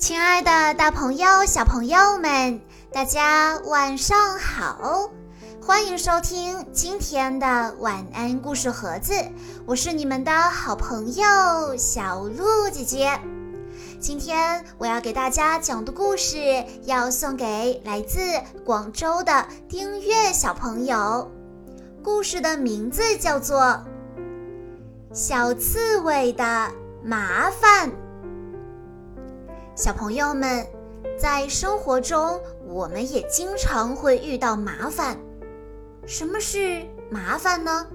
亲爱的，大朋友、小朋友们，大家晚上好！欢迎收听今天的晚安故事盒子，我是你们的好朋友小鹿姐姐。今天我要给大家讲的故事，要送给来自广州的丁月小朋友。故事的名字叫做《小刺猬的麻烦》。小朋友们，在生活中，我们也经常会遇到麻烦。什么是麻烦呢？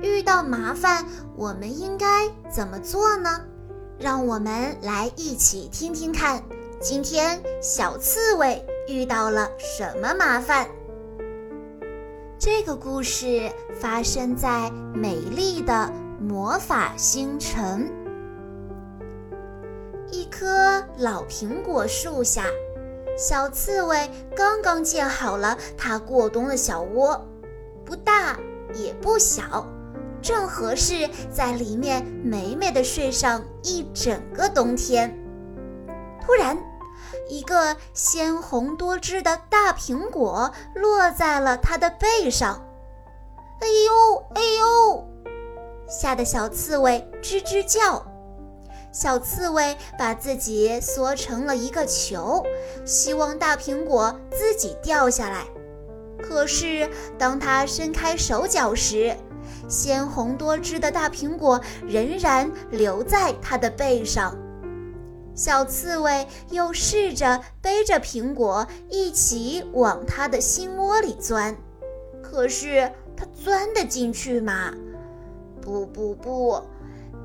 遇到麻烦，我们应该怎么做呢？让我们来一起听听看，今天小刺猬遇到了什么麻烦？这个故事发生在美丽的魔法星城。棵老苹果树下，小刺猬刚刚建好了它过冬的小窝，不大也不小。正合适在里面美美的睡上一整个冬天。突然，一个鲜红多汁的大苹果落在了它的背上。哎呦哎呦！吓得小刺猬吱吱叫。小刺猬把自己缩成了一个球，希望大苹果自己掉下来。可是，当它伸开手脚时，鲜红多汁的大苹果仍然留在它的背上，小刺猬又试着背着苹果一起往它的心窝里钻，可是它钻得进去吗？不不不，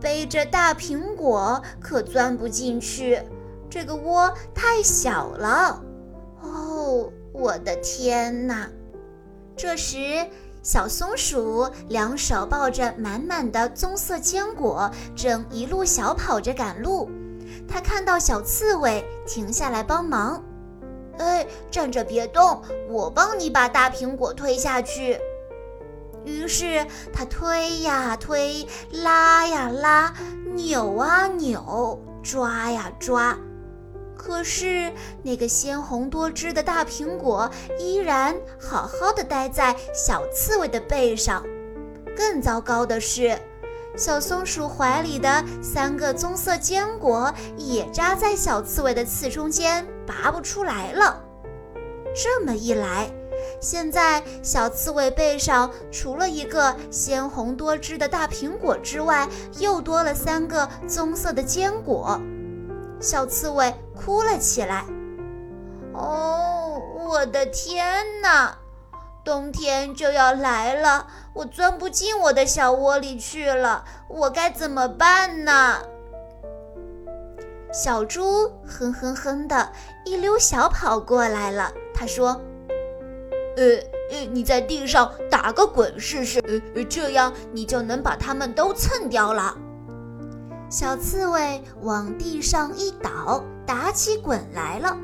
背着大苹果可钻不进去，这个窝太小了。哦，我的天哪！这时。小松鼠两手抱着满满的棕色坚果，正一路小跑着赶路。它看到小刺猬停下来帮忙，哎，站着别动，我帮你把大苹果推下去。于是它推呀推，拉呀拉，扭啊扭，抓呀抓。可是，那个鲜红多汁的大苹果依然好好的待在小刺猬的背上。更糟糕的是，小松鼠怀里的三个棕色坚果也扎在小刺猬的刺中间，拔不出来了。这么一来，现在小刺猬背上除了一个鲜红多汁的大苹果之外，又多了三个棕色的坚果。小刺猬哭了起来。哦，我的天哪！冬天就要来了，我钻不进我的小窝里去了，我该怎么办呢？小猪哼哼哼的一溜小跑过来了。他说：“呃呃，你在地上打个滚试试，呃呃，这样你就能把它们都蹭掉了。”小刺猬往地上一倒，打起滚来了。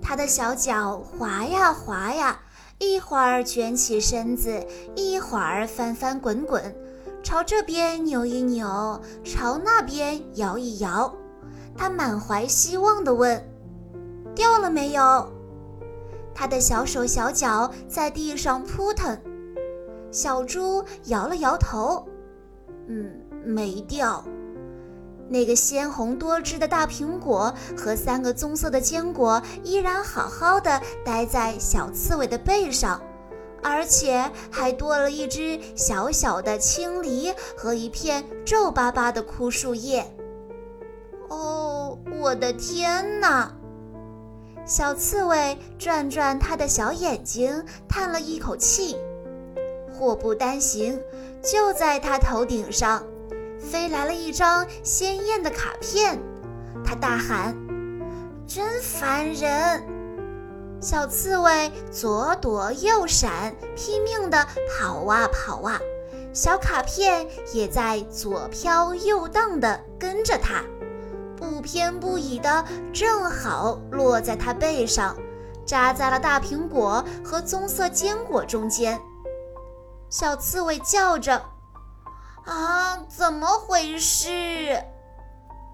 它的小脚滑呀滑呀，一会儿卷起身子，一会儿翻翻滚滚，朝这边扭一扭，朝那边摇一摇。它满怀希望地问：“掉了没有？”它的小手小脚在地上扑腾。小猪摇了摇头：“嗯，没掉。”那个鲜红多汁的大苹果和三个棕色的坚果依然好好的待在小刺猬的背上，而且还多了一只小小的青梨和一片皱巴巴的枯树叶。哦，我的天哪！小刺猬转转它的小眼睛，叹了一口气。祸不单行，就在它头顶上。飞来了一张鲜艳的卡片，他大喊：“真烦人！”小刺猬左躲右闪，拼命地跑啊跑啊，小卡片也在左飘右荡地跟着它，偏不倚的，正好落在他背上，扎在了大苹果和棕色坚果中间。小刺猬叫着。啊，怎么回事？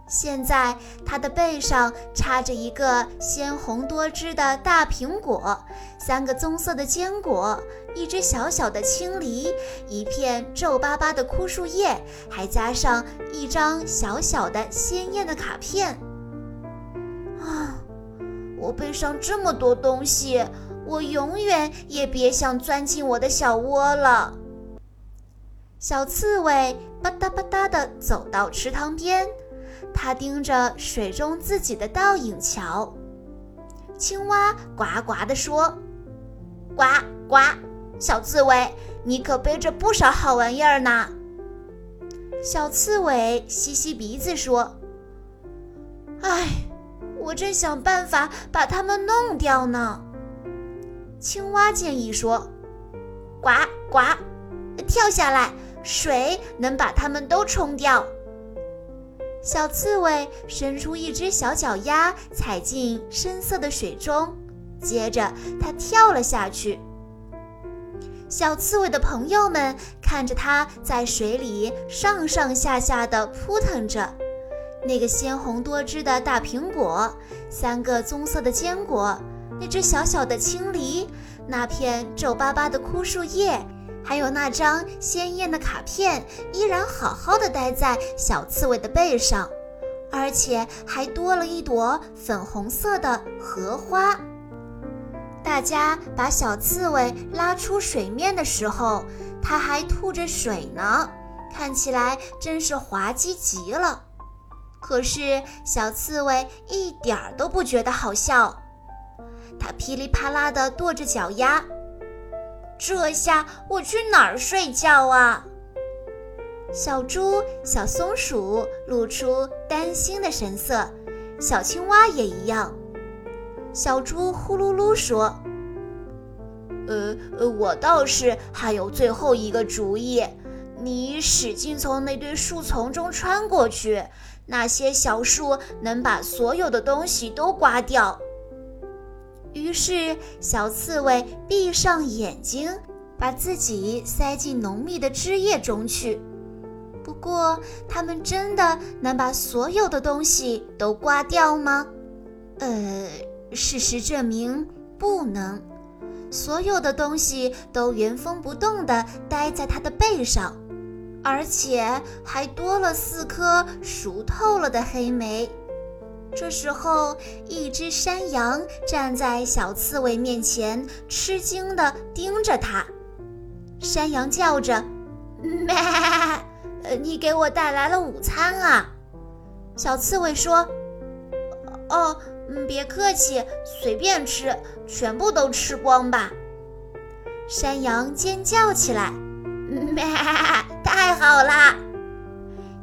现在它的背上插着一个鲜红多汁的大苹果，三个棕色的坚果，一只小小的青梨，一片皱巴巴的枯树叶，还加上一张小小的鲜艳的卡片。啊，我背上这么多东西，我永远也别想钻进我的小窝了。小刺猬吧嗒吧嗒地走到池塘边。他盯着水中自己的倒影瞧，青蛙呱呱地说：“呱呱，小刺猬，你可背着不少好玩意儿呢。”小刺猬吸吸鼻子说：“哎，我正想办法把它们弄掉呢。”青蛙建议说：“呱呱，跳下来，水能把它们都冲掉。”小刺猬伸出一只小脚丫，踩进深色的水中，接着它跳了下去。小刺猬的朋友们看着它在水里上上下下地扑腾着，那个鲜红多汁的大苹果，三个棕色的坚果，那只小小的青梨，那片皱巴巴的枯树叶。还有那张鲜艳的卡片，依然好好的待在小刺猬的背上，而且还多了一朵粉红色的荷花。大家把小刺猬拉出水面的时候，它还吐着水呢，看起来真是滑稽极了。可是小刺猬一点儿都不觉得好笑，它噼里啪啦地跺着脚丫。这下我去哪儿睡觉啊？小猪、小松鼠露出担心的神色，小青蛙也一样。小猪呼噜噜说：“呃呃，我倒是还有最后一个主意，你使劲从那堆树丛中穿过去，那些小树能把所有的东西都刮掉。”于是，小刺猬闭上眼睛，把自己塞进浓密的枝叶中去。不过，它们真的能把所有的东西都刮掉吗？呃，事实证明不能。所有的东西都原封不动地待在它的背上，而且还多了四颗熟透了的黑莓。这时候，一只山羊站在小刺猬面前，吃惊地盯着它。山羊叫着：“咩，你给我带来了午餐啊？”小刺猬说：“哦，别客气，随便吃，全部都吃光吧。”山羊尖叫起来：“咩，太好了！”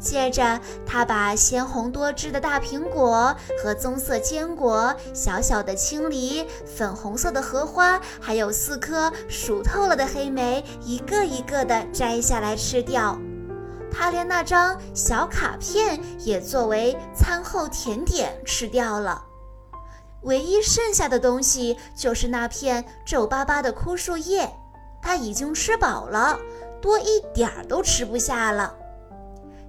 接着，他把鲜红多汁的大苹果和棕色坚果、小小的青梨、粉红色的荷花，还有四颗熟透了的黑莓，一个一个的摘下来吃掉。他连那张小卡片也作为餐后甜点吃掉了。唯一剩下的东西就是那片皱巴巴的枯树叶，他已经吃饱了，多一点儿都吃不下了。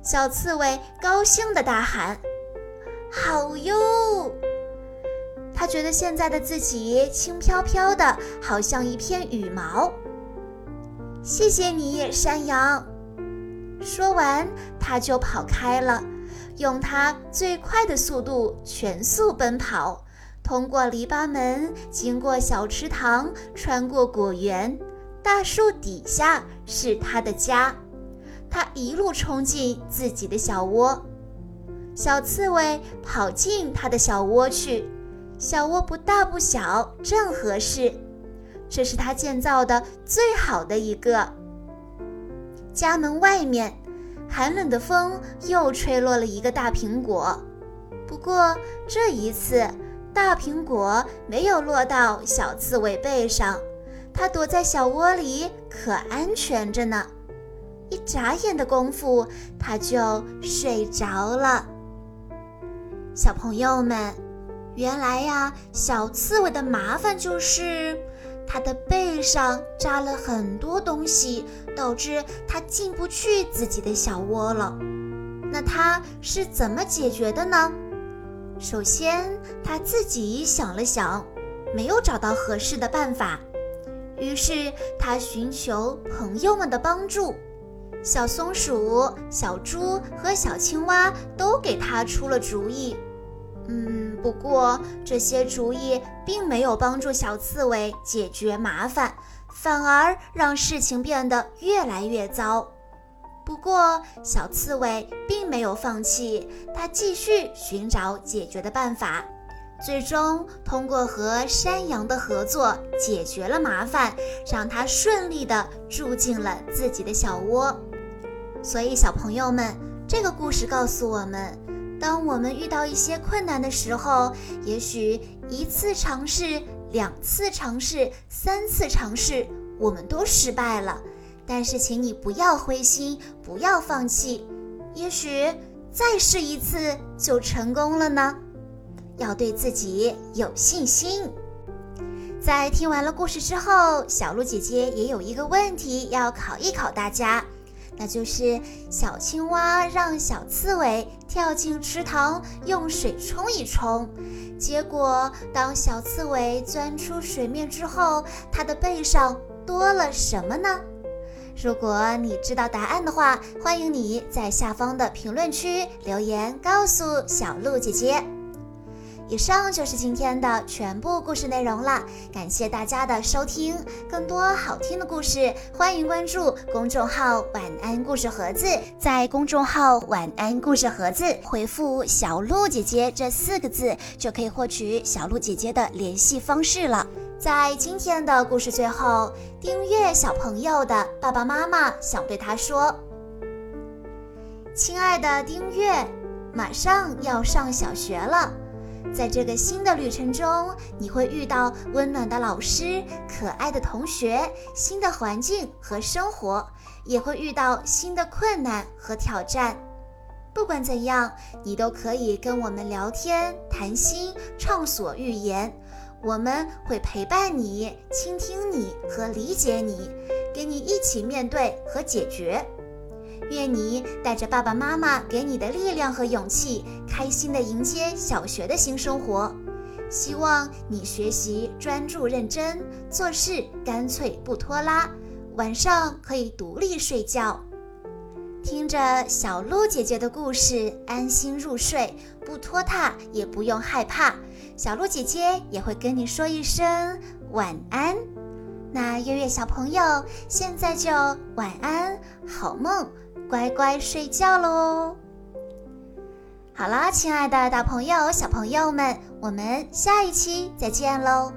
小刺猬高兴地大喊：“好哟！”他觉得现在的自己轻飘飘的，好像一片羽毛。谢谢你，山羊。说完，他就跑开了，用他最快的速度全速奔跑，通过篱笆门，经过小池塘，穿过果园，大树底下是他的家。他一路冲进自己的小窝，小刺猬跑进他的小窝去。小窝不大不小，正合适。这是他建造的最好的一个。家门外面，寒冷的风又吹落了一个大苹果。不过这一次，大苹果没有落到小刺猬背上，它躲在小窝里，可安全着呢。一眨眼的功夫，他就睡着了。小朋友们，原来呀，小刺猬的麻烦就是它的背上扎了很多东西，导致它进不去自己的小窝了。那它是怎么解决的呢？首先，他自己想了想，没有找到合适的办法，于是他寻求朋友们的帮助。小松鼠、小猪和小青蛙都给他出了主意。嗯，不过这些主意并没有帮助小刺猬解决麻烦，反而让事情变得越来越糟。不过，小刺猬并没有放弃，它继续寻找解决的办法，最终通过和山羊的合作解决了麻烦，让它顺利地住进了自己的小窝。所以，小朋友们，这个故事告诉我们：当我们遇到一些困难的时候，也许一次尝试、两次尝试、三次尝试，我们都失败了。但是，请你不要灰心，不要放弃，也许再试一次就成功了呢。要对自己有信心。在听完了故事之后，小鹿姐姐也有一个问题要考一考大家，那就是小青蛙让小刺猬跳进池塘用水冲一冲，结果当小刺猬钻出水面之后，它的背上多了什么呢？如果你知道答案的话，欢迎你在下方的评论区留言告诉小鹿姐姐。以上就是今天的全部故事内容了，感谢大家的收听。更多好听的故事，欢迎关注公众号“晚安故事盒子”。在公众号“晚安故事盒子”回复“小鹿姐姐”这四个字，就可以获取小鹿姐姐的联系方式了。在今天的故事最后，丁月小朋友的爸爸妈妈想对他说：“亲爱的丁月，马上要上小学了，在这个新的旅程中，你会遇到温暖的老师、可爱的同学、新的环境和生活，也会遇到新的困难和挑战。不管怎样，你都可以跟我们聊天、谈心、畅所欲言。”我们会陪伴你，倾听你和理解你，跟你一起面对和解决。愿你带着爸爸妈妈给你的力量和勇气，开心地迎接小学的新生活。希望你学习专注认真，做事干脆不拖拉，晚上可以独立睡觉。听着小鹿姐姐的故事，安心入睡，不拖沓，也不用害怕。小鹿姐姐也会跟你说一声晚安。那月月小朋友，现在就晚安，好梦，乖乖睡觉喽。好啦，亲爱的大朋友、小朋友们，我们下一期再见喽。